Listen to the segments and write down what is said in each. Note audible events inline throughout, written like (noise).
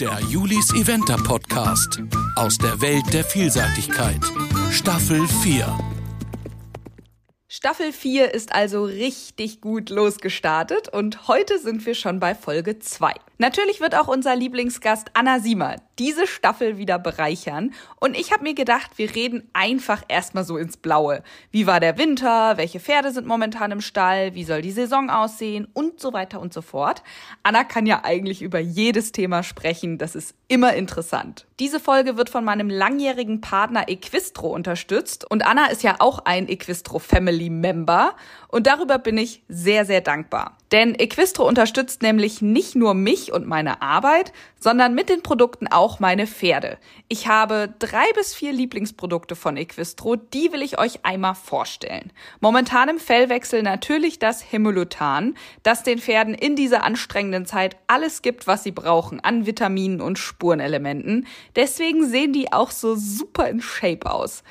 Der Julis Eventer Podcast aus der Welt der Vielseitigkeit. Staffel 4. Staffel 4 ist also richtig gut losgestartet und heute sind wir schon bei Folge 2. Natürlich wird auch unser Lieblingsgast Anna Siemer diese Staffel wieder bereichern und ich habe mir gedacht, wir reden einfach erstmal so ins Blaue. Wie war der Winter? Welche Pferde sind momentan im Stall? Wie soll die Saison aussehen? Und so weiter und so fort. Anna kann ja eigentlich über jedes Thema sprechen, das ist immer interessant. Diese Folge wird von meinem langjährigen Partner Equistro unterstützt und Anna ist ja auch ein Equistro Family Member und darüber bin ich sehr, sehr dankbar. Denn Equistro unterstützt nämlich nicht nur mich und meine Arbeit, sondern mit den Produkten auch meine Pferde. Ich habe drei bis vier Lieblingsprodukte von Equistro, die will ich euch einmal vorstellen. Momentan im Fellwechsel natürlich das Hemolutan, das den Pferden in dieser anstrengenden Zeit alles gibt, was sie brauchen an Vitaminen und Spurenelementen. Deswegen sehen die auch so super in Shape aus.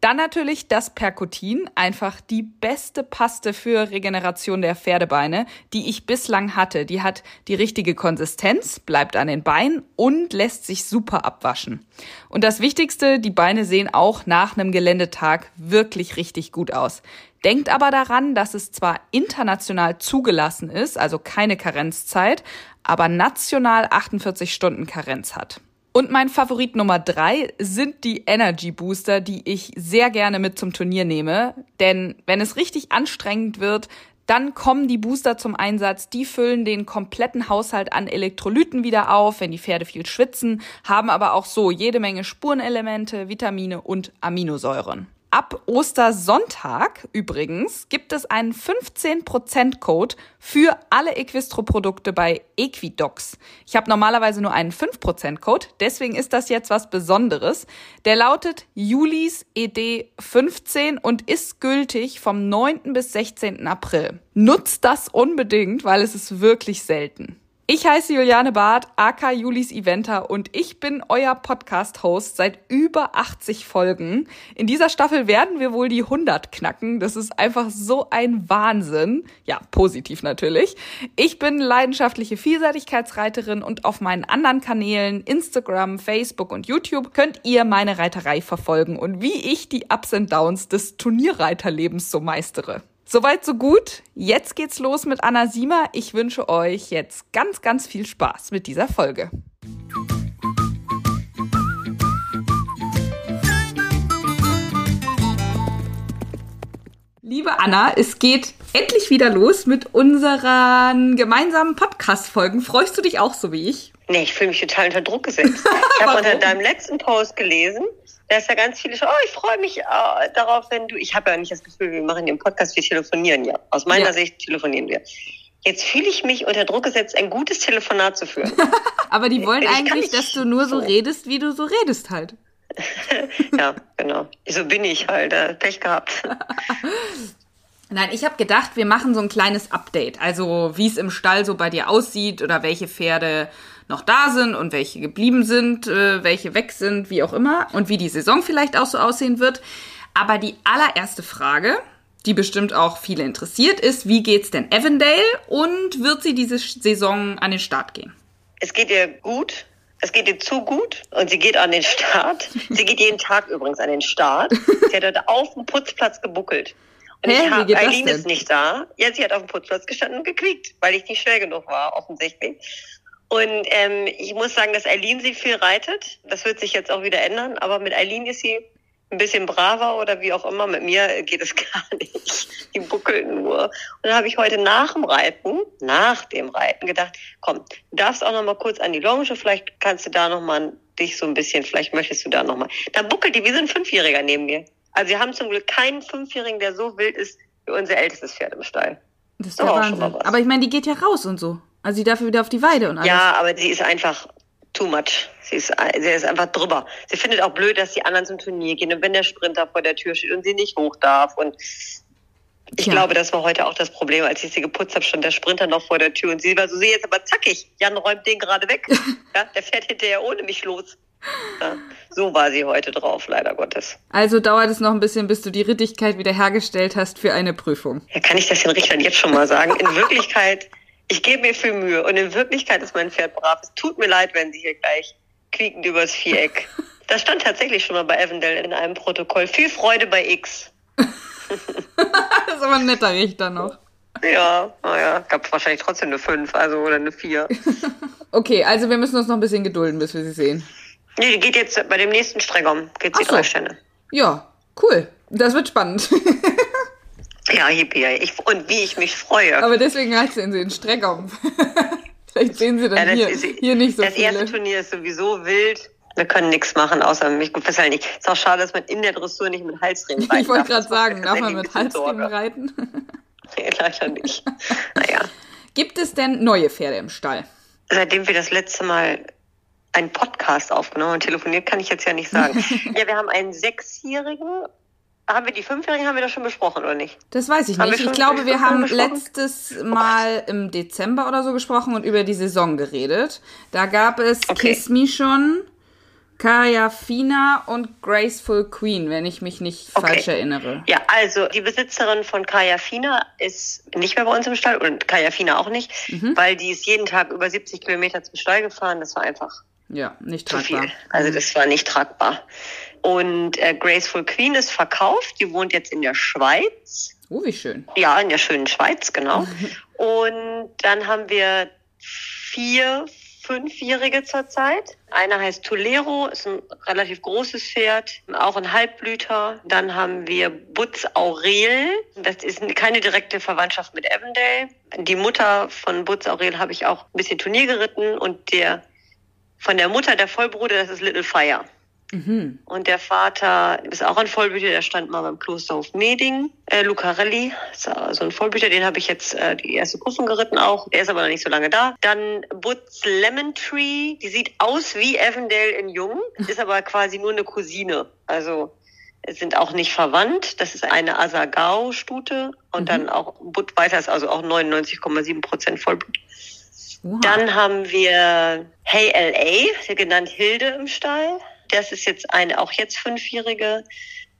Dann natürlich das Perkutin, einfach die beste Paste für Regeneration der Pferdebeine, die ich bislang hatte. Die hat die richtige Konsistenz, bleibt an den Beinen und lässt sich super abwaschen. Und das Wichtigste, die Beine sehen auch nach einem Geländetag wirklich richtig gut aus. Denkt aber daran, dass es zwar international zugelassen ist, also keine Karenzzeit, aber national 48 Stunden Karenz hat. Und mein Favorit Nummer drei sind die Energy Booster, die ich sehr gerne mit zum Turnier nehme. Denn wenn es richtig anstrengend wird, dann kommen die Booster zum Einsatz. Die füllen den kompletten Haushalt an Elektrolyten wieder auf, wenn die Pferde viel schwitzen, haben aber auch so jede Menge Spurenelemente, Vitamine und Aminosäuren. Ab Ostersonntag übrigens gibt es einen 15% Code für alle Equistro-Produkte bei Equidox. Ich habe normalerweise nur einen 5% Code, deswegen ist das jetzt was Besonderes. Der lautet Julis ED 15 und ist gültig vom 9. bis 16. April. Nutzt das unbedingt, weil es ist wirklich selten. Ich heiße Juliane Barth, aka Julis Eventer und ich bin euer Podcast-Host seit über 80 Folgen. In dieser Staffel werden wir wohl die 100 knacken. Das ist einfach so ein Wahnsinn. Ja, positiv natürlich. Ich bin leidenschaftliche Vielseitigkeitsreiterin und auf meinen anderen Kanälen Instagram, Facebook und YouTube könnt ihr meine Reiterei verfolgen und wie ich die Ups und Downs des Turnierreiterlebens so meistere. Soweit, so gut. Jetzt geht's los mit Anna Siemer. Ich wünsche euch jetzt ganz, ganz viel Spaß mit dieser Folge. Liebe Anna, es geht endlich wieder los mit unseren gemeinsamen Podcast-Folgen. Freust du dich auch so wie ich? Nee, ich fühle mich total unter Druck gesetzt. Ich habe (laughs) unter deinem letzten Post gelesen, da ist ja ganz viele schon, oh, ich freue mich äh, darauf, wenn du, ich habe ja nicht das Gefühl, wir machen den Podcast, wir telefonieren ja. Aus meiner ja. Sicht telefonieren wir. Jetzt fühle ich mich unter Druck gesetzt, ein gutes Telefonat zu führen. (laughs) Aber die wollen also eigentlich, dass du nur so redest, wie du so redest halt. (laughs) ja, genau. So bin ich halt. Äh, Pech gehabt. Nein, ich habe gedacht, wir machen so ein kleines Update. Also wie es im Stall so bei dir aussieht oder welche Pferde noch da sind und welche geblieben sind, äh, welche weg sind, wie auch immer und wie die Saison vielleicht auch so aussehen wird. Aber die allererste Frage, die bestimmt auch viele interessiert, ist, wie geht's denn Avondale und wird sie diese Saison an den Start gehen? Es geht ihr gut. Es geht ihr zu gut und sie geht an den Start. Sie geht jeden Tag übrigens an den Start. Sie hat heute auf dem Putzplatz gebuckelt. Und Hä, ich habe, Eileen ist nicht da. Ja, sie hat auf dem Putzplatz gestanden und gekriegt, weil ich nicht schnell genug war, offensichtlich. Und ähm, ich muss sagen, dass Eileen sie viel reitet. Das wird sich jetzt auch wieder ändern. Aber mit Eileen ist sie ein bisschen braver oder wie auch immer. Mit mir geht es (laughs) gar nicht. Die buckelt nur. Und dann habe ich heute nach dem Reiten, nach dem Reiten gedacht, komm, du darfst auch noch mal kurz an die Longe. Vielleicht kannst du da noch mal dich so ein bisschen, vielleicht möchtest du da noch mal. Dann buckelt die wie so ein Fünfjähriger neben mir. Also wir haben zum Glück keinen Fünfjährigen, der so wild ist wie unser ältestes Pferd im Stall. Das ist der Wahnsinn. Aber ich meine, die geht ja raus und so. Also sie darf wieder auf die Weide und alles. Ja, aber sie ist einfach too much. Sie ist, sie ist einfach drüber. Sie findet auch blöd, dass die anderen zum Turnier gehen und wenn der Sprinter vor der Tür steht und sie nicht hoch darf und ich ja. glaube, das war heute auch das Problem, als ich sie geputzt habe, stand der Sprinter noch vor der Tür und sie war so, sie jetzt aber zackig. Jan räumt den gerade weg. (laughs) ja, der fährt hinterher ohne mich los. Ja, so war sie heute drauf, leider Gottes. Also dauert es noch ein bisschen, bis du die Rittigkeit wiederhergestellt hast für eine Prüfung. Ja, kann ich das den Richtern jetzt schon mal sagen? In (laughs) Wirklichkeit Ich gebe mir viel Mühe und in Wirklichkeit ist mein Pferd brav. Es tut mir leid, wenn sie hier gleich quiekend übers Viereck. (laughs) Das stand tatsächlich schon mal bei Avondale in einem Protokoll. Viel Freude bei X. (laughs) das ist aber ein netter Richter noch. Ja, naja, gab wahrscheinlich trotzdem eine 5, also oder eine 4. (laughs) okay, also wir müssen uns noch ein bisschen gedulden, bis wir sie sehen. Nee, die geht jetzt bei dem nächsten Streckung, geht sie so. drei Stände. Ja, cool. Das wird spannend. Ja, hippie, ich, und wie ich mich freue. Aber deswegen heißt sie in den Streckung. (laughs) Vielleicht sehen sie dann ja, hier, ist, hier nicht so das viele. Das erste Turnier ist sowieso wild. Wir können nichts machen, außer mich gut fesseln nicht. Ist auch schade, dass man in der Dressur nicht mit Halsriemen (laughs) reiten Ich wollte gerade sagen, darf man mit Halsriemen reiten? (laughs) Nee, leider nicht. Naja. Gibt es denn neue Pferde im Stall? Seitdem wir das letzte Mal einen Podcast aufgenommen und telefoniert, kann ich jetzt ja nicht sagen. ja, wir haben einen Sechsjährigen. Haben wir die Fünfjährigen, haben wir das schon besprochen, oder nicht? Das weiß ich nicht. Ich glaube, wir haben letztes Mal im Dezember oder so gesprochen und über die Saison geredet. Da gab es okay. Kiss Me schon. Kaya Fina und Graceful Queen, wenn ich mich nicht okay. falsch erinnere. Ja, also die Besitzerin von Kaya Fina ist nicht mehr bei uns im Stall und Kaya Fina auch nicht, mhm. weil die ist jeden Tag über 70 Kilometer zum Stall gefahren. Das war einfach ja nicht tragbar. Viel. Also das war nicht tragbar. Und äh, Graceful Queen ist verkauft. Die wohnt jetzt in der Schweiz. Oh, wie schön. Ja, in der schönen Schweiz, genau. (laughs) und dann haben wir vier Fünfjährige zurzeit. Einer heißt Tolero, ist ein relativ großes Pferd, auch ein Halbblüter. Dann haben wir Butz Aurel. Das ist keine direkte Verwandtschaft mit Avondale. Die Mutter von Butz Aurel habe ich auch ein bisschen Turnier geritten und der von der Mutter der Vollbruder, das ist Little Fire. Mhm. Und der Vater ist auch ein Vollblüter, der stand mal beim Klosterhof Meding. Äh, Lucarelli, so ein Vollblüter, den habe ich jetzt äh, die erste Prüfung geritten auch. Der ist aber noch nicht so lange da. Dann Butz Lemon Tree, die sieht aus wie Avondale in Jung, (laughs) ist aber quasi nur eine Cousine. Also sind auch nicht verwandt. Das ist eine Asagao-Stute und mhm. dann auch Budweiser ist also auch 99,7 Prozent Vollblut. Wow. Dann haben wir Hey LA, genannt Hilde im Stall. Das ist jetzt eine auch jetzt fünfjährige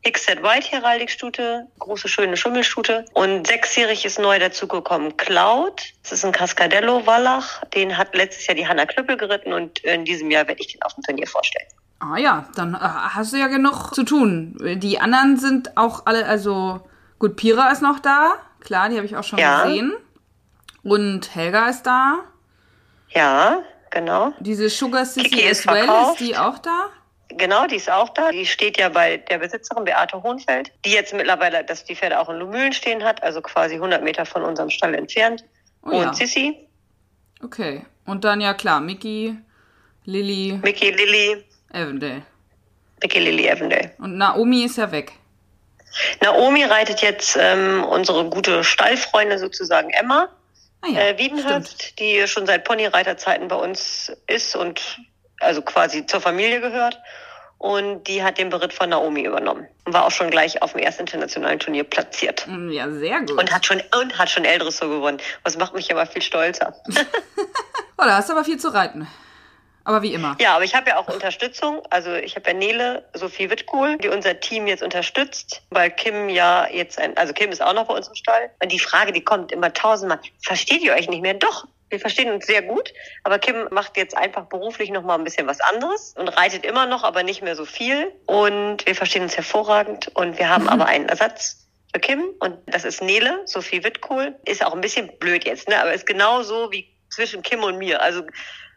Hickset White Heraldikstute, große schöne Schummelstute. Und sechsjährig ist neu dazugekommen Cloud. Das ist ein Cascadello Wallach. Den hat letztes Jahr die Hanna Klüppel geritten und in diesem Jahr werde ich den auf dem Turnier vorstellen. Ah ja, dann äh, hast du ja genug zu tun. Die anderen sind auch alle, also gut, Pira ist noch da. Klar, die habe ich auch schon ja. gesehen. Und Helga ist da. Ja, genau. Diese Sugar Sissy as well, ist die auch da? Genau, die ist auch da. Die steht ja bei der Besitzerin Beate Hohnfeld, die jetzt mittlerweile, dass die Pferde auch in Lumülen stehen hat, also quasi 100 Meter von unserem Stall entfernt. Oh, und ja. Sissi. Okay. Und dann ja klar, Mickey, Lilly. Mickey, Lilly. Avondale. Mickey, Lilly, Avondale. Und Naomi ist ja weg. Naomi reitet jetzt ähm, unsere gute Stallfreundin sozusagen Emma. Ah ja, äh, Wiedenhöft, die schon seit Ponyreiterzeiten bei uns ist und also quasi zur Familie gehört. Und die hat den Beritt von Naomi übernommen. Und war auch schon gleich auf dem ersten internationalen Turnier platziert. Mm, ja, sehr gut. Und hat schon, und hat schon Eldressur gewonnen. Was macht mich aber viel stolzer. (laughs) oh, da hast du aber viel zu reiten. Aber wie immer. Ja, aber ich habe ja auch Unterstützung. Also ich habe ja Nele, Sophie Wittkohl, die unser Team jetzt unterstützt, weil Kim ja jetzt ein, also Kim ist auch noch bei uns im Stall. Und die Frage, die kommt immer tausendmal, versteht ihr euch nicht mehr? Doch, wir verstehen uns sehr gut, aber Kim macht jetzt einfach beruflich noch mal ein bisschen was anderes und reitet immer noch, aber nicht mehr so viel. Und wir verstehen uns hervorragend und wir haben mhm. aber einen Ersatz für Kim und das ist Nele, Sophie Wittkohl. Ist auch ein bisschen blöd jetzt, ne? aber ist genauso wie zwischen Kim und mir. Also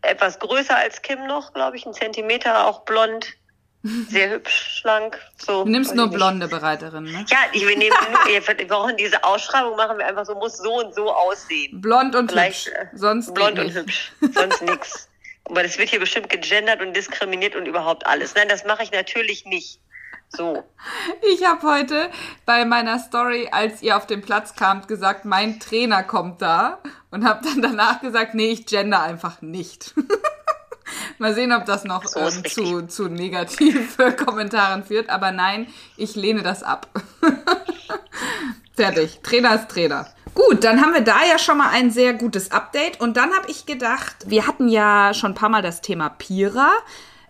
etwas größer als Kim noch, glaube ich, ein Zentimeter, auch blond. Sehr hübsch, schlank. So, du nimmst nur blonde Bereiterin, ne? Ja, ich, wir nehmen (laughs) nur, wir brauchen diese Ausschreibung, machen wir einfach so, muss so und so aussehen. Blond und Vielleicht, hübsch. Äh, Sonst Blond und hübsch. Sonst (laughs) nix. Aber das wird hier bestimmt gegendert und diskriminiert und überhaupt alles. Nein, das mache ich natürlich nicht. So. Ich habe heute bei meiner Story, als ihr auf den Platz kamt, gesagt, mein Trainer kommt da und habe dann danach gesagt, nee, ich gender einfach nicht. (laughs) Mal sehen, ob das noch so ähm, zu, zu negativ (laughs) Kommentaren führt. Aber nein, ich lehne das ab. (laughs) Fertig. Trainer ist Trainer. Gut, dann haben wir da ja schon mal ein sehr gutes Update. Und dann habe ich gedacht, wir hatten ja schon ein paar Mal das Thema Pira.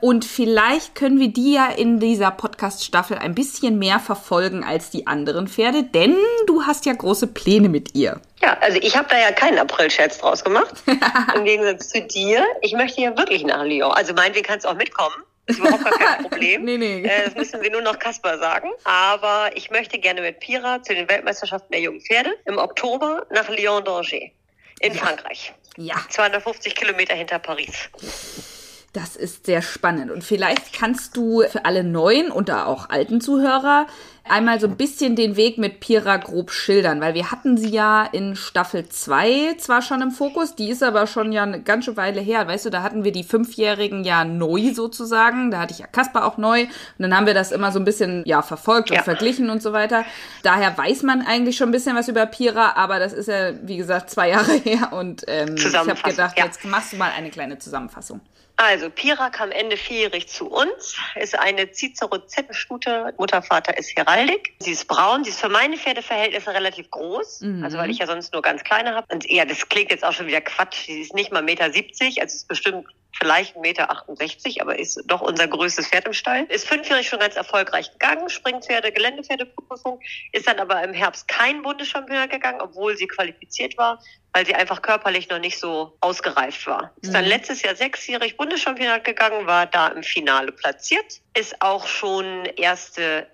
Und vielleicht können wir die ja in dieser Podcast-Staffel ein bisschen mehr verfolgen als die anderen Pferde, denn du hast ja große Pläne mit ihr. Ja, also ich habe da ja keinen April-Scherz draus gemacht. (laughs) Im Gegensatz zu dir. Ich möchte ja wirklich nach Lyon. Also meinetwegen kannst du auch mitkommen. Das ist überhaupt gar kein (laughs) Problem. nee, nee. Äh, das müssen wir nur noch Kasper sagen. Aber ich möchte gerne mit Pira zu den Weltmeisterschaften der jungen Pferde im Oktober nach Lyon-Danger in ja. Frankreich. Ja. 250 Kilometer hinter Paris. Das ist sehr spannend. Und vielleicht kannst du für alle neuen und auch alten Zuhörer einmal so ein bisschen den Weg mit Pira grob schildern, weil wir hatten sie ja in Staffel 2 zwar schon im Fokus, die ist aber schon ja eine ganze Weile her. Weißt du, da hatten wir die Fünfjährigen ja neu sozusagen. Da hatte ich ja Kasper auch neu. Und dann haben wir das immer so ein bisschen ja verfolgt und ja. verglichen und so weiter. Daher weiß man eigentlich schon ein bisschen was über Pira, aber das ist ja, wie gesagt, zwei Jahre (laughs) her. Und ähm, ich habe gedacht, ja. jetzt machst du mal eine kleine Zusammenfassung. Also, Pira kam Ende vierjährig zu uns, ist eine Cicero-Zettenstute, Mutter, Vater ist Heraldik. Sie ist braun, sie ist für meine Pferdeverhältnisse relativ groß, mhm. also weil ich ja sonst nur ganz kleine habe. Und ja, das klingt jetzt auch schon wieder Quatsch, sie ist nicht mal Meter, 70, also ist bestimmt vielleicht 1,68 Meter, aber ist doch unser größtes Pferd im Stall. Ist fünfjährig schon ganz erfolgreich gegangen, Springpferde, Geländepferdeprüfung, ist dann aber im Herbst kein Bundeschampionat gegangen, obwohl sie qualifiziert war, weil sie einfach körperlich noch nicht so ausgereift war. Ist dann mhm. letztes Jahr sechsjährig Bundeschampionat gegangen, war da im Finale platziert, ist auch schon erste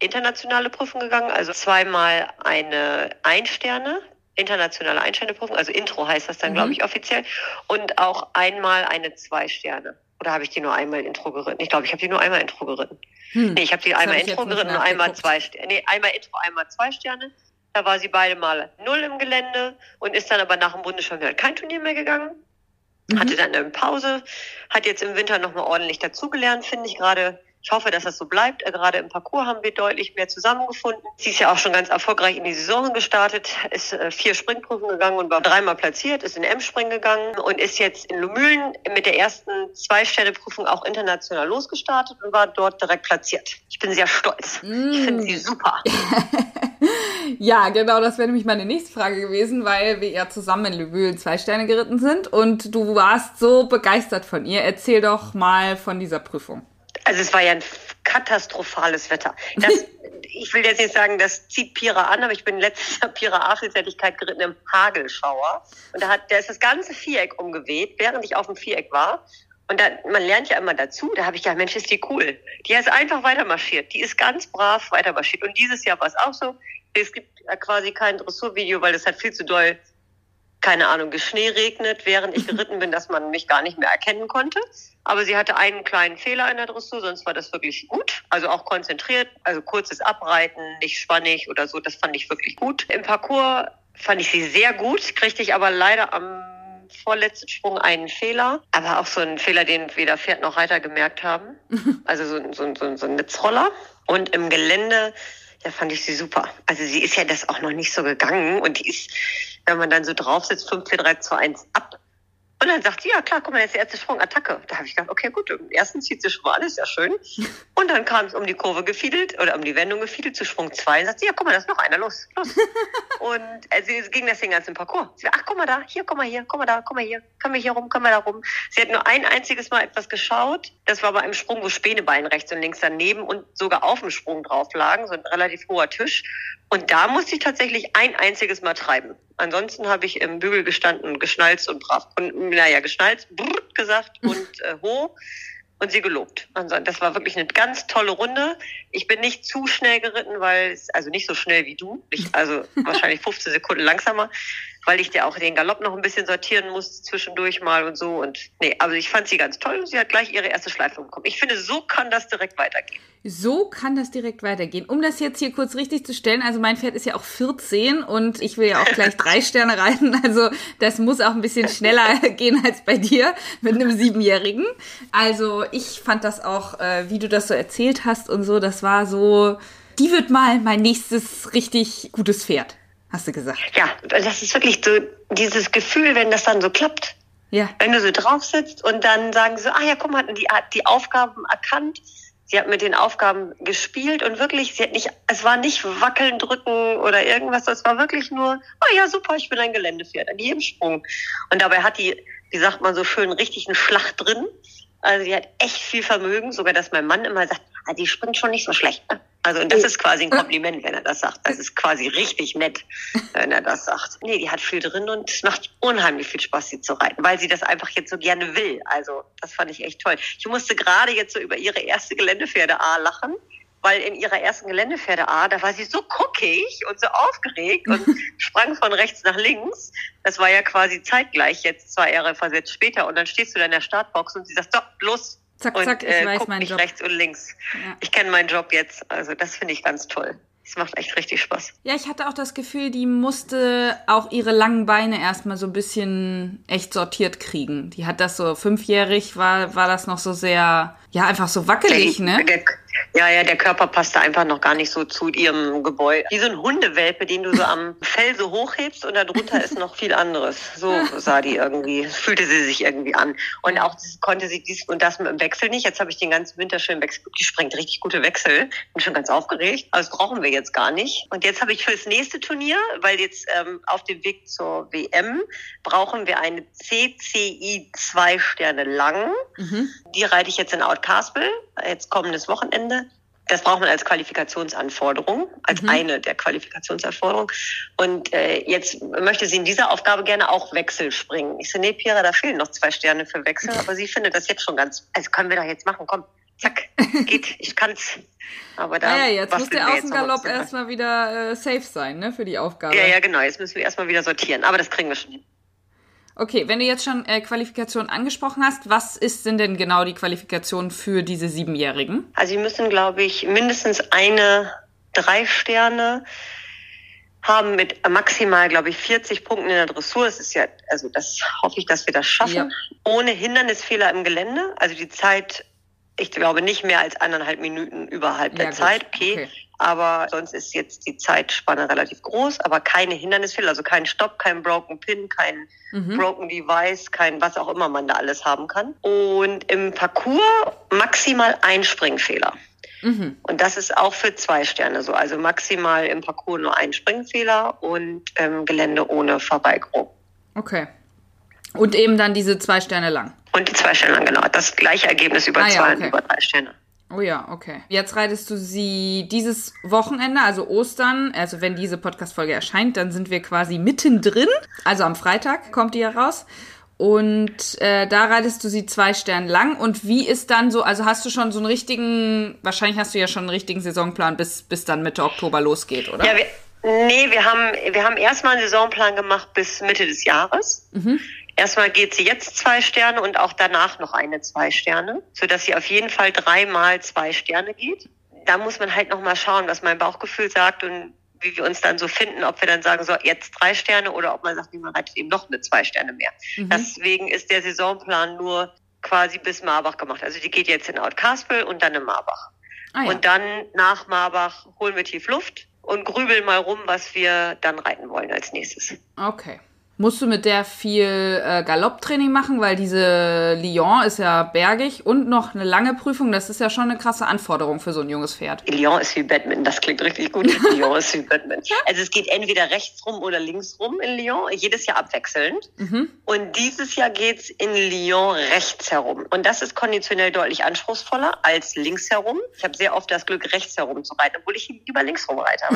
internationale Prüfung gegangen, also zweimal eine Einsterne, internationale Einstellungsprüfung, also Intro heißt das dann, mhm. glaube ich, offiziell. Und auch einmal eine Zwei-Sterne. Oder habe ich die nur einmal Intro geritten? Ich glaube, ich habe die nur einmal Intro geritten. Hm. Nee, ich habe die das einmal hab Intro geritten und einmal zwei Sterne. Nee, einmal Intro, einmal zwei Sterne. Da war sie beide mal null im Gelände und ist dann aber nach dem Bundeschampionat kein Turnier mehr gegangen. Mhm. Hatte dann eine Pause, hat jetzt im Winter nochmal ordentlich dazugelernt, finde ich gerade ich hoffe, dass das so bleibt. Gerade im Parcours haben wir deutlich mehr zusammengefunden. Sie ist ja auch schon ganz erfolgreich in die Saison gestartet, ist äh, vier Springprüfen gegangen und war dreimal platziert, ist in M-Spring gegangen und ist jetzt in Lumülen mit der ersten Zwei-Sterne-Prüfung auch international losgestartet und war dort direkt platziert. Ich bin sehr stolz. Mm. Ich finde sie super. (laughs) ja, genau, das wäre nämlich meine nächste Frage gewesen, weil wir ja zusammen in Lumülen zwei Sterne geritten sind und du warst so begeistert von ihr. Erzähl doch mal von dieser Prüfung. Also es war ja ein katastrophales Wetter. Das, (laughs) ich will jetzt nicht sagen, das zieht Pira an, aber ich bin letztes Jahr Pira A-Vielseitigkeit geritten im Hagelschauer. Und da, hat, da ist das ganze Viereck umgeweht, während ich auf dem Viereck war. Und da, man lernt ja immer dazu, da habe ich gedacht, Mensch, ist die cool. Die ist einfach weiter marschiert. Die ist ganz brav weiter marschiert. Und dieses Jahr war es auch so. Es gibt quasi kein Dressurvideo, weil das hat viel zu doll keine Ahnung, Geschnee regnet, während ich (laughs) geritten bin, dass man mich gar nicht mehr erkennen konnte. Aber sie hatte einen kleinen Fehler in der Dressur, sonst war das wirklich gut. Also auch konzentriert, also kurzes Abreiten, nicht spannig oder so, das fand ich wirklich gut. Im Parcours fand ich sie sehr gut, kriegte ich aber leider am vorletzten Sprung einen Fehler, aber auch so einen Fehler, den weder Pferd noch Reiter gemerkt haben. (laughs) Also so, so, so, so ein Netzroller. Und im Gelände, da fand ich sie super. Also sie ist ja das auch noch nicht so gegangen und die ist wenn man dann so drauf sitzt, 5, 4, 3, 2, 1 ab. Und dann sagt sie, ja klar, guck mal, jetzt erste Sprung, Attacke. Da habe ich gedacht, okay, gut, im ersten zieht sie schon mal alles, ja schön. (laughs) Und dann kam es um die Kurve gefiedelt oder um die Wendung gefiedelt zu Sprung 2. Und sagt sie, ja, guck mal, da ist noch einer, los, los. (laughs) und also, es ging das den ganzen Parcours. Sie ach, guck mal da, hier, guck mal hier, guck mal da, guck mal hier, können wir hier rum, können wir da rum. Sie hat nur ein einziges Mal etwas geschaut. Das war bei einem Sprung, wo Spänebein rechts und links daneben und sogar auf dem Sprung drauf lagen, so ein relativ hoher Tisch. Und da musste ich tatsächlich ein einziges Mal treiben. Ansonsten habe ich im Bügel gestanden, geschnalzt und brav. Und naja, geschnalzt, brrr, gesagt (laughs) und äh, ho und sie gelobt. Also das war wirklich eine ganz tolle Runde. Ich bin nicht zu schnell geritten, weil es, also nicht so schnell wie du, ich, also (laughs) wahrscheinlich 15 Sekunden langsamer, weil ich dir auch den Galopp noch ein bisschen sortieren muss zwischendurch mal und so. Und nee, also ich fand sie ganz toll und sie hat gleich ihre erste Schleife bekommen. Ich finde, so kann das direkt weitergehen. So kann das direkt weitergehen. Um das jetzt hier kurz richtig zu stellen, also mein Pferd ist ja auch 14 und ich will ja auch gleich (laughs) drei Sterne reiten. Also das muss auch ein bisschen schneller (laughs) gehen als bei dir mit einem Siebenjährigen. Also ich fand das auch, äh, wie du das so erzählt hast und so, das war so, die wird mal mein nächstes richtig gutes Pferd hast du gesagt. Ja, das ist wirklich so dieses Gefühl, wenn das dann so klappt. Ja. Wenn du so drauf sitzt und dann sagen sie, ah ja, guck mal, die hat die Aufgaben erkannt. Sie hat mit den Aufgaben gespielt und wirklich, sie hat nicht, es war nicht wackeln, drücken oder irgendwas, es war wirklich nur, ah ja, super, ich bin ein Geländepferd an jedem Sprung. Und dabei hat die, wie sagt man so schön, richtig einen Schlag drin. Also die hat echt viel Vermögen, sogar dass mein Mann immer sagt, die springt schon nicht so schlecht. Ne? Also und das ist quasi ein Kompliment, wenn er das sagt. Das ist quasi richtig nett, wenn er das sagt. Nee, die hat viel drin und es macht unheimlich viel Spaß, sie zu reiten, weil sie das einfach jetzt so gerne will. Also das fand ich echt toll. Ich musste gerade jetzt so über ihre erste Geländepferde A lachen weil in ihrer ersten Geländepferde A, da war sie so guckig und so aufgeregt und (laughs) sprang von rechts nach links. Das war ja quasi zeitgleich jetzt zwei Jahre versetzt später und dann stehst du da in der Startbox und sie sagt, so, los. Zack, zack, und, ich äh, weiß meinen Job. rechts und links. Ja. Ich kenne meinen Job jetzt, also das finde ich ganz toll. Es macht echt richtig Spaß. Ja, ich hatte auch das Gefühl, die musste auch ihre langen Beine erstmal so ein bisschen echt sortiert kriegen. Die hat das so fünfjährig, war, war das noch so sehr, ja, einfach so wackelig, der, ne? Der, ja, ja, der Körper passte einfach noch gar nicht so zu ihrem Gebäude. Wie so ein Hundewelpe, den du so am Fell so hochhebst und darunter ist noch viel anderes. So sah die irgendwie, fühlte sie sich irgendwie an. Und auch konnte sie dies und das mit dem Wechsel nicht. Jetzt habe ich den ganzen Winter schön Wechsel. Die sprengt richtig gute Wechsel. Bin schon ganz aufgeregt. Aber das brauchen wir jetzt gar nicht. Und jetzt habe ich fürs nächste Turnier, weil jetzt ähm, auf dem Weg zur WM brauchen wir eine CCI zwei Sterne lang. Mhm. Die reite ich jetzt in Outcaspel, jetzt kommendes Wochenende. Das braucht man als Qualifikationsanforderung, als mhm. eine der Qualifikationsanforderungen. Und äh, jetzt möchte sie in dieser Aufgabe gerne auch Wechsel springen. Ich so, nee, Pira, da fehlen noch zwei Sterne für Wechsel, aber sie findet das jetzt schon ganz, also können wir doch jetzt machen, komm, zack, (laughs) geht, ich kann's. Aber da. Ja, jetzt muss der Außengalopp erstmal wieder äh, safe sein, ne, für die Aufgabe. Ja, ja, genau, jetzt müssen wir erstmal wieder sortieren, aber das kriegen wir schon hin. Okay, wenn du jetzt schon äh, Qualifikation angesprochen hast, was ist denn denn genau die Qualifikation für diese Siebenjährigen? Also sie müssen, glaube ich, mindestens eine drei Sterne haben mit maximal, glaube ich, 40 Punkten in der Dressur. Das ist ja, also das hoffe ich, dass wir das schaffen. Ja. Ohne Hindernisfehler im Gelände. Also die Zeit, ich glaube, nicht mehr als eineinhalb Minuten überhalb der ja, Zeit. Okay. okay. Aber sonst ist jetzt die Zeitspanne relativ groß, aber keine Hindernisfehler, also kein Stopp, kein Broken Pin, kein mhm. Broken Device, kein was auch immer man da alles haben kann. Und im Parcours maximal ein Springfehler. Mhm. Und das ist auch für zwei Sterne so. Also maximal im Parcours nur ein Springfehler und ähm, Gelände ohne Vorbeigrob. Okay. Und eben dann diese zwei Sterne lang. Und die zwei Sterne lang, genau. Das gleiche Ergebnis über ah, zwei ja, okay. über drei Sterne. Oh ja, okay. Jetzt reitest du sie dieses Wochenende, also Ostern, also wenn diese Podcast-Folge erscheint, dann sind wir quasi mittendrin. Also am Freitag kommt die ja raus. Und äh, da reitest du sie zwei Sterne lang. Und wie ist dann so, also hast du schon so einen richtigen, wahrscheinlich hast du ja schon einen richtigen Saisonplan, bis, bis dann Mitte Oktober losgeht, oder? Ja, wir, nee, wir haben, wir haben erstmal einen Saisonplan gemacht bis Mitte des Jahres. Mhm. Erstmal geht sie jetzt zwei Sterne und auch danach noch eine zwei Sterne, so dass sie auf jeden Fall dreimal zwei Sterne geht. Da muss man halt noch mal schauen, was mein Bauchgefühl sagt und wie wir uns dann so finden, ob wir dann sagen, so jetzt drei Sterne oder ob man sagt, man reitet eben noch eine zwei Sterne mehr. Mhm. Deswegen ist der Saisonplan nur quasi bis Marbach gemacht. Also die geht jetzt in Outcaspel und dann in Marbach. Ah, ja. Und dann nach Marbach holen wir tief Luft und grübeln mal rum, was wir dann reiten wollen als nächstes. Okay. Musst du mit der viel äh, Galopptraining machen, weil diese Lyon ist ja bergig und noch eine lange Prüfung. Das ist ja schon eine krasse Anforderung für so ein junges Pferd. Lyon ist wie Badminton, das klingt richtig gut. (laughs) Lyon ist wie Badminton. Also es geht entweder rechts rum oder links rum in Lyon, jedes Jahr abwechselnd. Mhm. Und dieses Jahr geht's in Lyon rechts herum. Und das ist konditionell deutlich anspruchsvoller als links herum. Ich habe sehr oft das Glück, rechts herum zu reiten, obwohl ich lieber links rum reite.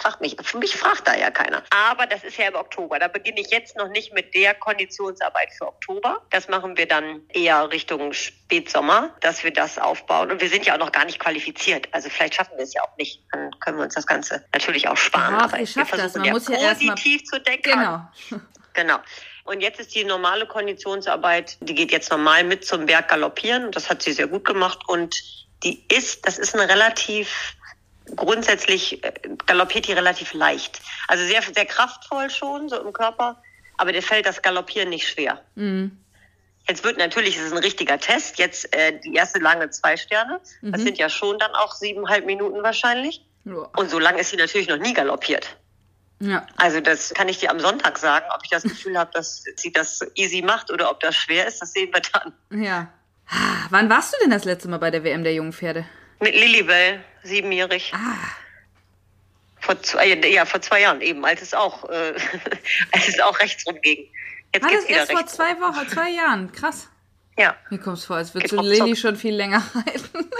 Fragt mich, für mich fragt da ja keiner. Aber das ist ja im Oktober. Da beginne ich jetzt noch nicht mit der Konditionsarbeit für Oktober. Das machen wir dann eher Richtung Spätsommer, dass wir das aufbauen. Und wir sind ja auch noch gar nicht qualifiziert. Also vielleicht schaffen wir es ja auch nicht. Dann können wir uns das Ganze natürlich auch sparen. Ach, Aber ich schaffe das. Man ja muss ja positiv zu denken. Genau. (laughs) Genau. Und jetzt ist die normale Konditionsarbeit, die geht jetzt normal mit zum Berg galoppieren. Das hat sie sehr gut gemacht. Und die ist, das ist eine relativ grundsätzlich äh, galoppiert die relativ leicht. Also sehr, sehr kraftvoll schon, so im Körper, aber dir fällt das Galoppieren nicht schwer. Mhm. Jetzt wird natürlich, es ist ein richtiger Test, jetzt äh, die erste lange zwei Sterne. Mhm. Das sind ja schon dann auch siebeneinhalb Minuten wahrscheinlich. Ja. Und so lange ist sie natürlich noch nie galoppiert. Ja. Also das kann ich dir am Sonntag sagen, ob ich das Gefühl habe, dass sie das easy macht oder ob das schwer ist, das sehen wir dann. Ja. Wann warst du denn das letzte Mal bei der WM der jungen Pferde? Mit Lilibel, siebenjährig. Ah. Vor zwei, ja, vor zwei Jahren eben, als es auch, äh, (laughs) als es auch rechts rumging. Jetzt War das erst vor zwei Wochen, zwei Jahren? Krass. Ja. Mir kommt es vor, als würdest du Lilly schon viel länger (laughs) halten.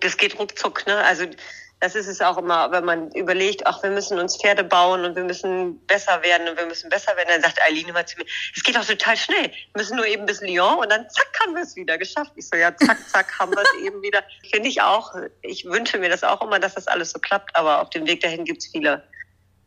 das geht ruckzuck, ne? Also das ist es auch immer, wenn man überlegt, ach, wir müssen uns Pferde bauen und wir müssen besser werden und wir müssen besser werden, dann sagt Eileen immer zu mir, es geht doch total schnell. Wir müssen nur eben bis Lyon und dann zack, haben wir es wieder geschafft. Ich so, ja, zack, zack, haben wir es (laughs) eben wieder. Finde ich auch. Ich wünsche mir das auch immer, dass das alles so klappt, aber auf dem Weg dahin gibt es viele,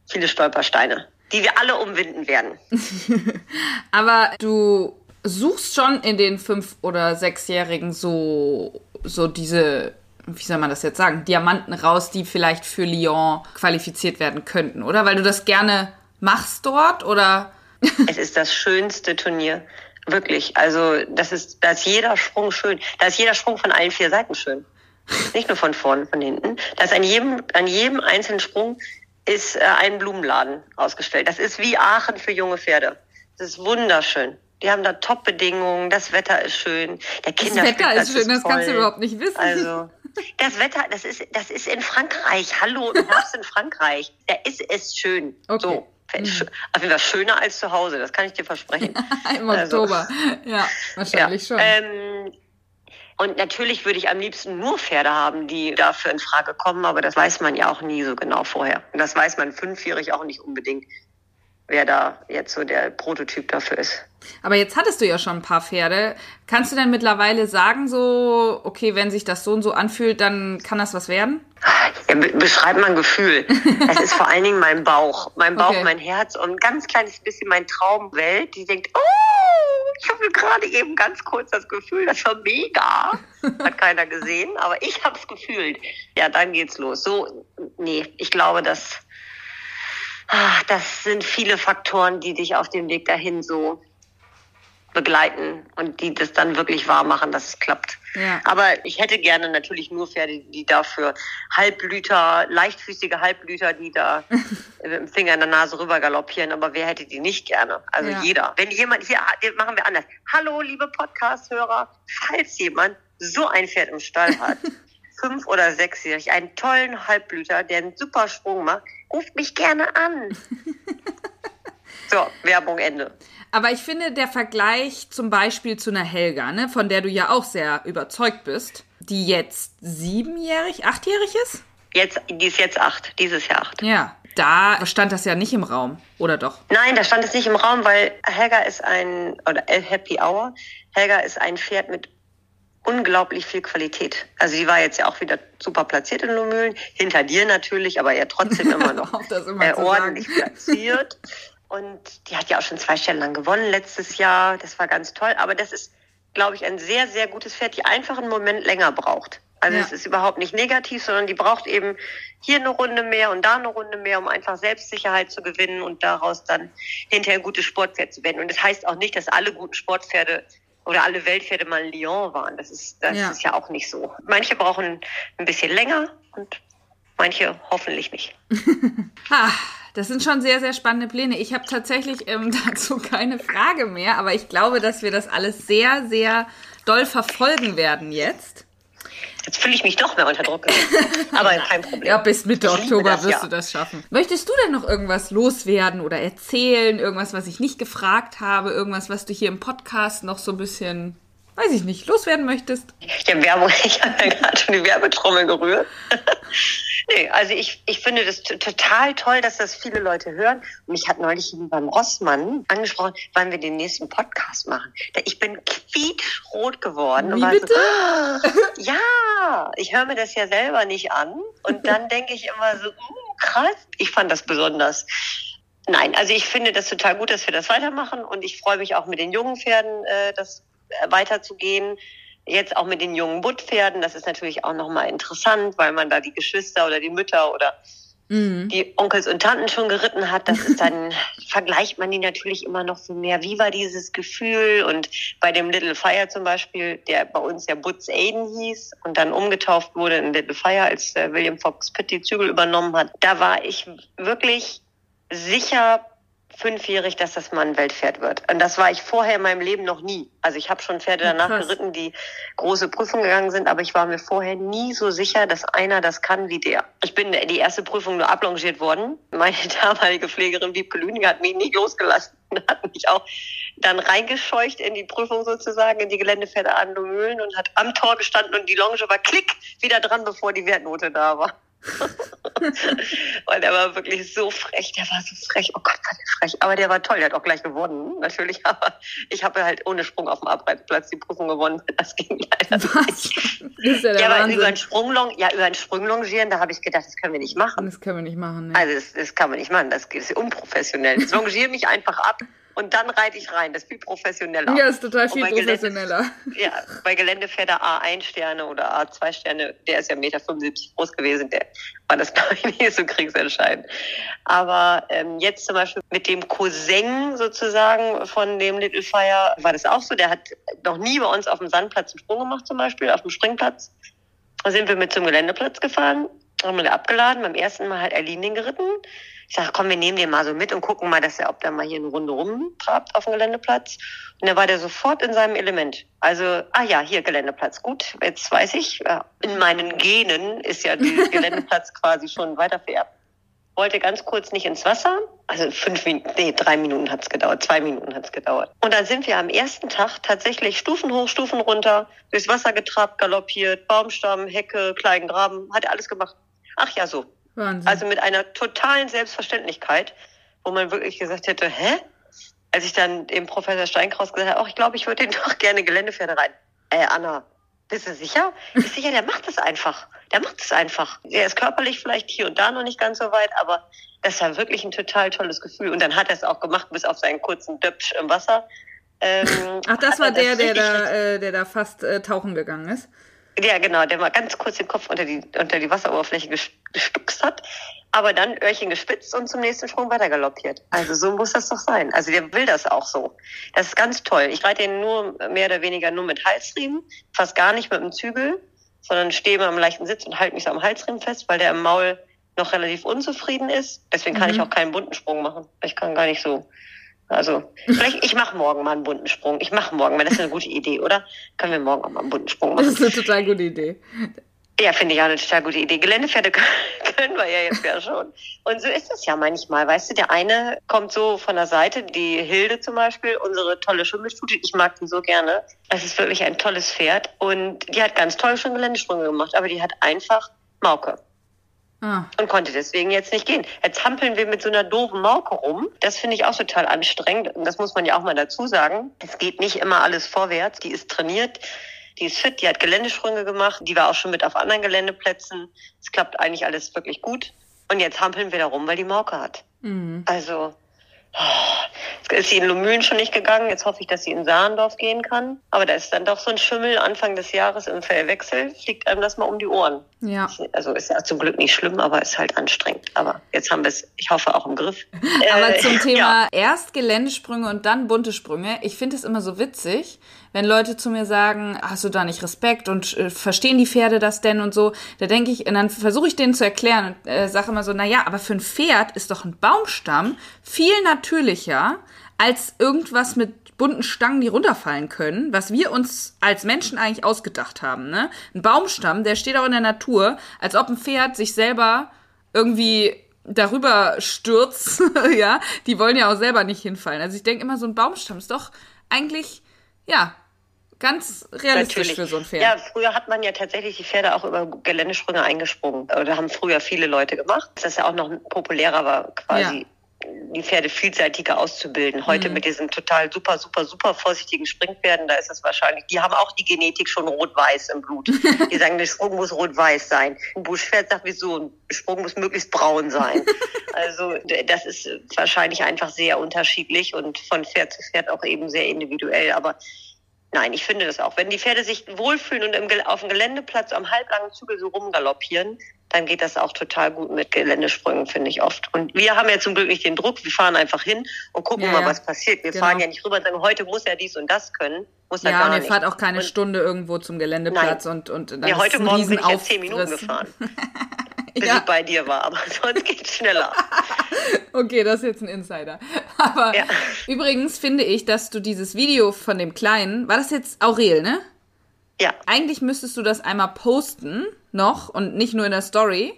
viele Stolpersteine, die wir alle umwinden werden. (laughs) aber du suchst schon in den fünf- oder sechsjährigen so, so diese wie soll man das jetzt sagen, Diamanten raus, die vielleicht für Lyon qualifiziert werden könnten, oder? Weil du das gerne machst dort, oder? (laughs) es ist das schönste Turnier. Wirklich. Also, das ist, da ist jeder Sprung schön. Da ist jeder Sprung von allen vier Seiten schön. Nicht nur von vorne, von hinten. Da ist an jedem, an jedem einzelnen Sprung ist äh, ein Blumenladen ausgestellt. Das ist wie Aachen für junge Pferde. Das ist wunderschön. Die haben da Top-Bedingungen, das Wetter ist schön, der Kinderspielplatz Das Wetter ist schön, ist das kannst du überhaupt nicht wissen. Also, das Wetter, das ist, das ist in Frankreich. Hallo, du (laughs) Herbst in Frankreich. Da ist es schön. Okay. So. Mhm. Auf jeden Fall schöner als zu Hause, das kann ich dir versprechen. (laughs) Im also, Oktober. (laughs) Ja, wahrscheinlich ja. schon. Ähm, und natürlich würde ich am liebsten nur Pferde haben, die dafür in Frage kommen, aber das weiß man ja auch nie so genau vorher. Und das weiß man fünfjährig auch nicht unbedingt wer da jetzt so der Prototyp dafür ist. Aber jetzt hattest du ja schon ein paar Pferde. Kannst du denn mittlerweile sagen, so, okay, wenn sich das so und so anfühlt, dann kann das was werden? Ja, be beschreib mein Gefühl. (laughs) Es ist vor allen Dingen mein Bauch. Mein Bauch, okay. mein Herz und ein ganz kleines bisschen mein Traumwelt, die denkt, oh, ich habe gerade eben ganz kurz das Gefühl, das war mega. (laughs) Hat keiner gesehen, aber ich habe es gefühlt. Ja, dann geht's los. So, nee, ich glaube, dass das sind viele Faktoren, die dich auf dem Weg dahin so begleiten und die das dann wirklich wahr machen, dass es klappt. Ja. Aber ich hätte gerne natürlich nur Pferde, die dafür Halbblüter, leichtfüßige Halbblüter, die da (laughs) mit dem Finger in der Nase rüber galoppieren. Aber wer hätte die nicht gerne? Also ja. jeder. Wenn jemand, hier machen wir anders. Hallo, liebe Podcast-Hörer, falls jemand so ein Pferd im Stall hat, (laughs) fünf oder sechsjährig, einen tollen Halbblüter, der einen super Sprung macht, ruft mich gerne an. (laughs) so, Werbung Ende. Aber ich finde, der Vergleich zum Beispiel zu einer Helga, ne, von der du ja auch sehr überzeugt bist, die jetzt siebenjährig, achtjährig ist? Jetzt, die ist jetzt acht, dieses Jahr acht. Ja, da stand das ja nicht im Raum, oder doch? Nein, da stand es nicht im Raum, weil Helga ist ein, oder El Happy Hour, Helga ist ein Pferd mit unglaublich viel Qualität. Also die war jetzt ja auch wieder super platziert in Lumülen, hinter dir natürlich, aber ja trotzdem immer (laughs) noch immer äh, ordentlich platziert. Und die hat ja auch schon zwei Stellen lang gewonnen letztes Jahr. Das war ganz toll. Aber das ist, glaube ich, ein sehr, sehr gutes Pferd, die einfach einen Moment länger braucht. Also ja. es ist überhaupt nicht negativ, sondern die braucht eben hier eine Runde mehr und da eine Runde mehr, um einfach Selbstsicherheit zu gewinnen und daraus dann hinterher ein gutes Sportpferd zu werden. Und das heißt auch nicht, dass alle guten Sportpferde oder alle Weltpferde mal in Lyon waren. Das ist, das ja. ist ja auch nicht so. Manche brauchen ein bisschen länger und manche hoffentlich nicht. (laughs) ah, das sind schon sehr, sehr spannende Pläne. Ich habe tatsächlich ähm, (laughs) dazu keine Frage mehr, aber ich glaube, dass wir das alles sehr, sehr doll verfolgen werden jetzt. Jetzt fühle ich mich doch mehr unter Druck. (laughs) Aber kein Problem. Ja, bis Mitte Oktober das, wirst ja. du das schaffen. Möchtest du denn noch irgendwas loswerden oder erzählen? Irgendwas, was ich nicht gefragt habe? Irgendwas, was du hier im Podcast noch so ein bisschen weiß ich nicht, loswerden möchtest? Ja, Werbung, (laughs) ich habe ja gerade schon die Werbetrommel gerührt. (laughs) nee, also ich, ich finde das total toll, dass das viele Leute hören. Und mich hat neulich beim Rossmann angesprochen, wann wir den nächsten Podcast machen. Ich bin quietschrot geworden. Wie bitte? So, (gasps) ja, ich höre mir das ja selber nicht an. Und dann (laughs) denke ich immer so, uh, krass. Ich fand das besonders. Nein, also ich finde das total gut, dass wir das weitermachen und ich freue mich auch mit den jungen Pferden, äh, das weiterzugehen. Jetzt auch mit den jungen Buttpferden, das ist natürlich auch nochmal interessant, weil man da die Geschwister oder die Mütter oder mhm. die Onkels und Tanten schon geritten hat. Das ist dann, (laughs) vergleicht man die natürlich immer noch so mehr. Wie war dieses Gefühl? Und bei dem Little Fire zum Beispiel, der bei uns ja Butz Aiden hieß und dann umgetauft wurde in Little Fire, als äh, William Fox Pitt die Zügel übernommen hat, da war ich wirklich sicher, fünfjährig, dass das mal ein Weltpferd wird. Und das war ich vorher in meinem Leben noch nie. Also ich habe schon Pferde danach Krass. geritten, die große Prüfungen gegangen sind, aber ich war mir vorher nie so sicher, dass einer das kann wie der. Ich bin die erste Prüfung nur ablongiert worden. Meine (laughs) damalige Pflegerin Wiebke Lüninger hat mich nie losgelassen. und (laughs) hat mich auch dann reingescheucht in die Prüfung sozusagen, in die Geländepferde Mühlen und hat am Tor gestanden und die Longe war klick wieder dran, bevor die Wertnote da war. (laughs) Weil der war wirklich so frech, der war so frech, oh Gott, war der frech. Aber der war toll, der hat auch gleich gewonnen, natürlich. (laughs) Aber ich habe halt ohne Sprung auf dem Abreitplatz die Prüfung gewonnen. (laughs) Das ging leider Was? nicht. Ja, der ja aber über einen Sprunglong, ja, über einen Sprunglongieren, da habe ich gedacht, das können wir nicht machen. Das können wir nicht machen, ne? Also das, das kann man nicht machen, das ist unprofessionell. Ich longiere mich einfach ab und dann reite ich rein. Das ist viel professioneller. Ja, ist total viel professioneller. Gelände, ja, bei Geländepferde A1 Sterne oder A2 Sterne, der ist ja 1,75 Meter groß gewesen, der war das, (laughs) glaube ich, nicht so kriegsentscheidend. Aber ähm, jetzt zum Beispiel mit dem Cousin sozusagen von dem Little Fire war das auch so. Der hat noch nie bei uns auf dem Sandplatz einen Sprung gemacht zum Beispiel, auf dem Springplatz. Da sind wir mit zum Geländeplatz gefahren, haben wir abgeladen, beim ersten Mal halt Erlinien geritten. Ich sage, komm, wir nehmen den mal so mit und gucken mal, dass er, ob der mal hier eine Runde rumtrabt auf dem Geländeplatz. Und dann war der sofort in seinem Element. Also, ah ja, hier Geländeplatz. Gut, jetzt weiß ich, in meinen Genen ist ja der (laughs) Geländeplatz quasi schon weiter vererbt. Wollte ganz kurz nicht ins Wasser. Also fünf Minuten, nee, drei Minuten hat's gedauert, zwei Minuten hat's gedauert. Und dann sind wir am ersten Tag tatsächlich Stufen hoch, Stufen runter, durchs Wasser getrabt, galoppiert, Baumstamm, Hecke, kleinen Graben, hat er alles gemacht. Ach ja, so. Wahnsinn. Also mit einer totalen Selbstverständlichkeit, wo man wirklich gesagt hätte, hä? Als ich dann dem Professor Steinkraus gesagt habe, oh, ich glaube, ich würde (laughs) den doch gerne Geländepferde rein. Äh, Anna, bist du sicher? Ich sicher, der macht es einfach. Der macht es einfach. Er ist körperlich vielleicht hier und da noch nicht ganz so weit, aber das war wirklich ein total tolles Gefühl. Und dann hat er es auch gemacht, bis auf seinen kurzen Döpsch im Wasser. Ähm, Ach, das war der, der da, äh, der da fast äh, tauchen gegangen ist. Ja, genau, der mal ganz kurz den Kopf unter die, unter die Wasseroberfläche gestuckst hat, aber dann Öhrchen gespitzt und zum nächsten Sprung weiter galoppiert. Also so muss das doch sein. Also der will das auch so. Das ist ganz toll. Ich reite ihn nur mehr oder weniger nur mit Halsriemen, fast gar nicht mit dem Zügel, sondern stehe mal im leichten Sitz und halte mich so am Halsriemen fest, weil der im Maul noch relativ unzufrieden ist. Deswegen kann mhm. ich auch keinen bunten Sprung machen. Ich kann gar nicht so also, vielleicht, ich mache morgen mal einen bunten Sprung. Ich mache morgen, weil das ist eine gute Idee, oder? Können wir morgen auch mal einen bunten Sprung machen? Das ist eine total gute Idee. Ja, finde ich auch eine total gute Idee. Geländepferde (laughs) können wir ja jetzt ja schon. Und so ist es ja manchmal. Weißt du, der eine kommt so von der Seite, die Hilde zum Beispiel, unsere tolle Schimmelstute. Ich mag die so gerne. Es ist wirklich ein tolles Pferd. Und die hat ganz toll schon Geländesprünge gemacht, aber die hat einfach Mauke. Ah. Und konnte deswegen jetzt nicht gehen. Jetzt hampeln wir mit so einer doofen Mauke rum. Das finde ich auch total anstrengend. Und das muss man ja auch mal dazu sagen. Es geht nicht immer alles vorwärts. Die ist trainiert. Die ist fit, die hat Geländesprünge gemacht, die war auch schon mit auf anderen Geländeplätzen. Es klappt eigentlich alles wirklich gut. Und jetzt hampeln wir da rum, weil die Mauke hat. Mhm. Also, Jetzt ist sie in Lumülen schon nicht gegangen. Jetzt hoffe ich, dass sie in Saarendorf gehen kann. Aber da ist dann doch so ein Schimmel Anfang des Jahres im Fellwechsel. Fliegt einem das mal um die Ohren. Ja. Also ist ja zum Glück nicht schlimm, aber ist halt anstrengend. Aber jetzt haben wir es, ich hoffe, auch im Griff. aber äh, zum (laughs) Thema ja. erst Geländesprünge und dann bunte Sprünge. Ich finde es immer so witzig, wenn Leute zu mir sagen, hast du da nicht Respekt und äh, verstehen die Pferde das denn und so, da denke ich, und dann versuche ich denen zu erklären und äh, sage immer so, na ja, aber für ein Pferd ist doch ein Baumstamm viel natürlicher als irgendwas mit bunten Stangen, die runterfallen können, was wir uns als Menschen eigentlich ausgedacht haben. Ne? Ein Baumstamm, der steht auch in der Natur, als ob ein Pferd sich selber irgendwie darüber stürzt, (laughs) ja, die wollen ja auch selber nicht hinfallen. Also ich denke immer, so ein Baumstamm ist doch eigentlich ja, ganz realistisch Natürlich. für so ein Pferd. Ja, früher hat man ja tatsächlich die Pferde auch über Geländesprünge eingesprungen. Oder haben früher viele Leute gemacht. Das ist ja auch noch populärer war, quasi. Ja. Die Pferde vielseitiger auszubilden. Heute mhm. mit diesen total super, super, super vorsichtigen Springpferden, da ist es wahrscheinlich, die haben auch die Genetik schon rot-weiß im Blut. (laughs) Die sagen, der Sprung muss rot-weiß sein. Ein Buschpferd sagt, wieso? Ein Sprung muss möglichst braun sein. (laughs) Also das ist wahrscheinlich einfach sehr unterschiedlich und von Pferd zu Pferd auch eben sehr individuell. Aber nein, ich finde das auch. Wenn die Pferde sich wohlfühlen und im, auf dem Geländeplatz am halblangen Zügel so rumgaloppieren, dann geht das auch total gut mit Geländesprüngen, finde ich oft. Und wir haben ja zum Glück nicht den Druck, wir fahren einfach hin und gucken ja, mal, was passiert. Wir genau. fahren ja nicht rüber und sagen, heute muss er dies und das können. Muss er ja, gar und ihr fahrt auch keine und Stunde irgendwo zum Geländeplatz nein. und, und dann ja, heute Morgen bin ich ja zehn Minuten gefahren. (laughs) bis (laughs) ja. ich bei dir war, aber (laughs) sonst geht's schneller. (laughs) okay, das ist jetzt ein Insider. Aber ja. übrigens finde ich, dass du dieses Video von dem Kleinen, war das jetzt Aurel, ne? Ja. Eigentlich müsstest du das einmal posten noch und nicht nur in der Story.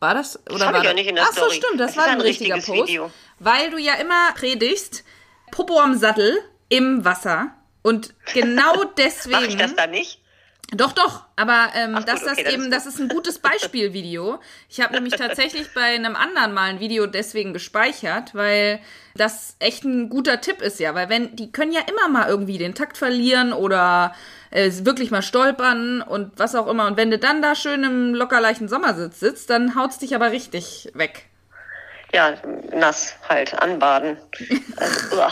War das? Oder das war ich auch nicht in der Ach so, stimmt, das, das war ein, ein richtiger Post. Video. Weil du ja immer predigst, Popo am Sattel im Wasser. Und genau deswegen. Mach ich das da nicht? Doch, doch, aber ähm, Ach, dass okay, das eben, das ist ein gutes (laughs) Beispielvideo. Ich habe nämlich tatsächlich bei einem anderen mal ein Video deswegen gespeichert, weil das echt ein guter Tipp ist ja, weil wenn die können ja immer mal irgendwie den Takt verlieren oder äh, wirklich mal stolpern und was auch immer. Und wenn du dann da schön im lockerleichten Sommersitz sitzt, dann haut's dich aber richtig weg. Ja, nass halt, anbaden. (laughs) also,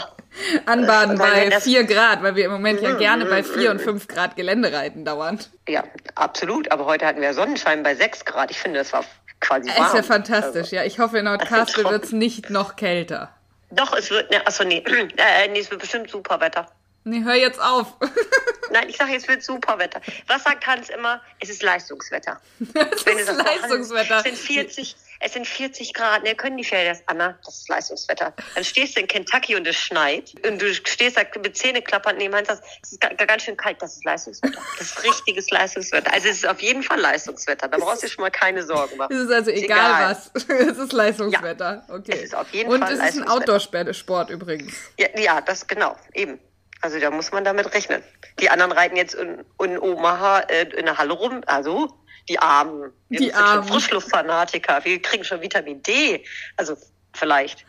(laughs) Anbaden bei 4 Grad, weil wir im Moment ja gerne bei 4 und 5 Grad Gelände reiten dauernd. Ja, absolut. Aber heute hatten wir Sonnenschein bei 6 Grad. Ich finde, das war quasi warm. Ist ja fantastisch, also, ja. Ich hoffe, in Nordkastel (laughs) wird es nicht noch kälter. Doch, es wird, ne, achso, nee. (clears throat) Äh, nee, es wird bestimmt super Wetter. Nee, hör jetzt auf. (laughs) Nein, ich sage, es wird super Wetter. Was sagt Hans immer? Es ist Leistungswetter. es ist Leistungswetter. Es sind 40, es sind 40 Grad, ne, können die Pferde das? Anna, das ist Leistungswetter. Dann stehst du in Kentucky und es schneit und du stehst da mit Zähne klappern neben Hans, es ist ganz schön kalt, das ist Leistungswetter. Das ist richtiges Leistungswetter. Also es ist auf jeden Fall Leistungswetter, da brauchst du schon mal keine Sorgen machen. Es ist also egal, egal. was, (laughs) es ist Leistungswetter. Ja, okay. Es ist auf jeden und Fall Und es ist ein Outdoor-Sport übrigens. Ja, ja, das genau, eben. Also da muss man damit rechnen. Die anderen reiten jetzt in, in Omaha äh, in der Halle rum, also die Armen. Wir die Armen. Frischluftfanatiker. Wir kriegen schon Vitamin D. Also vielleicht,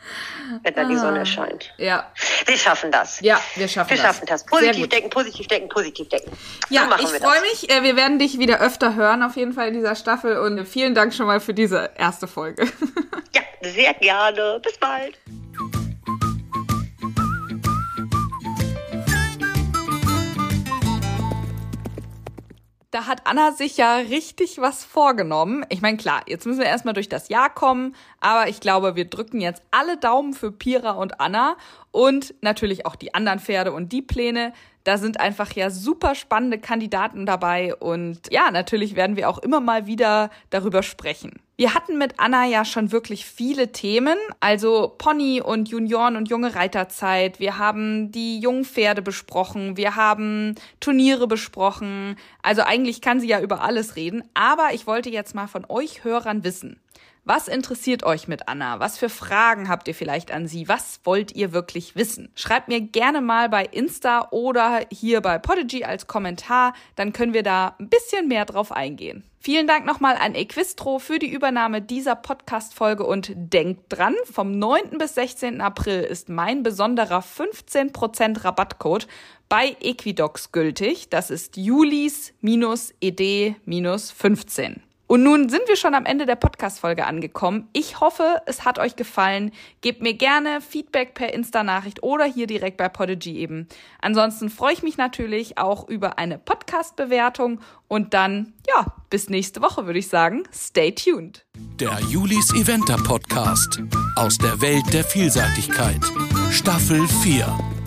wenn da ah, die Sonne scheint. Ja. Wir schaffen das. Ja, wir schaffen wir das. Wir schaffen das. Positiv denken, positiv denken, positiv denken. Ja, so ich freue mich. Äh, wir werden dich wieder öfter hören, auf jeden Fall in dieser Staffel. Und vielen Dank schon mal für diese erste Folge. (laughs) ja, sehr gerne. Bis bald. Da hat Anna sich ja richtig was vorgenommen. Ich meine, klar, jetzt müssen wir erstmal durch das Jahr kommen, aber ich glaube, wir drücken jetzt alle Daumen für Pira und Anna und natürlich auch die anderen Pferde und die Pläne. Da sind einfach ja super spannende Kandidaten dabei und ja, natürlich werden wir auch immer mal wieder darüber sprechen. Wir hatten mit Anna ja schon wirklich viele Themen, also Pony und Junioren und junge Reiterzeit. Wir haben die jungen Pferde besprochen. Wir haben Turniere besprochen. Also eigentlich kann sie ja über alles reden. Aber ich wollte jetzt mal von euch Hörern wissen. Was interessiert euch mit Anna? Was für Fragen habt ihr vielleicht an sie? Was wollt ihr wirklich wissen? Schreibt mir gerne mal bei Insta oder hier bei Podigy als Kommentar, dann können wir da ein bisschen mehr drauf eingehen. Vielen Dank nochmal an Equistro für die Übernahme dieser Podcast-Folge und denkt dran, vom 9. bis 16. April ist mein besonderer 15% Rabattcode bei Equidox gültig. Das ist Julis-ED-15. Und nun sind wir schon am Ende der Podcast-Folge angekommen. Ich hoffe, es hat euch gefallen. Gebt mir gerne Feedback per Insta-Nachricht oder hier direkt bei Podigy eben. Ansonsten freue ich mich natürlich auch über eine Podcast-Bewertung und dann, ja, bis nächste Woche würde ich sagen. Stay tuned. Der Julis Eventer Podcast aus der Welt der Vielseitigkeit. Staffel 4.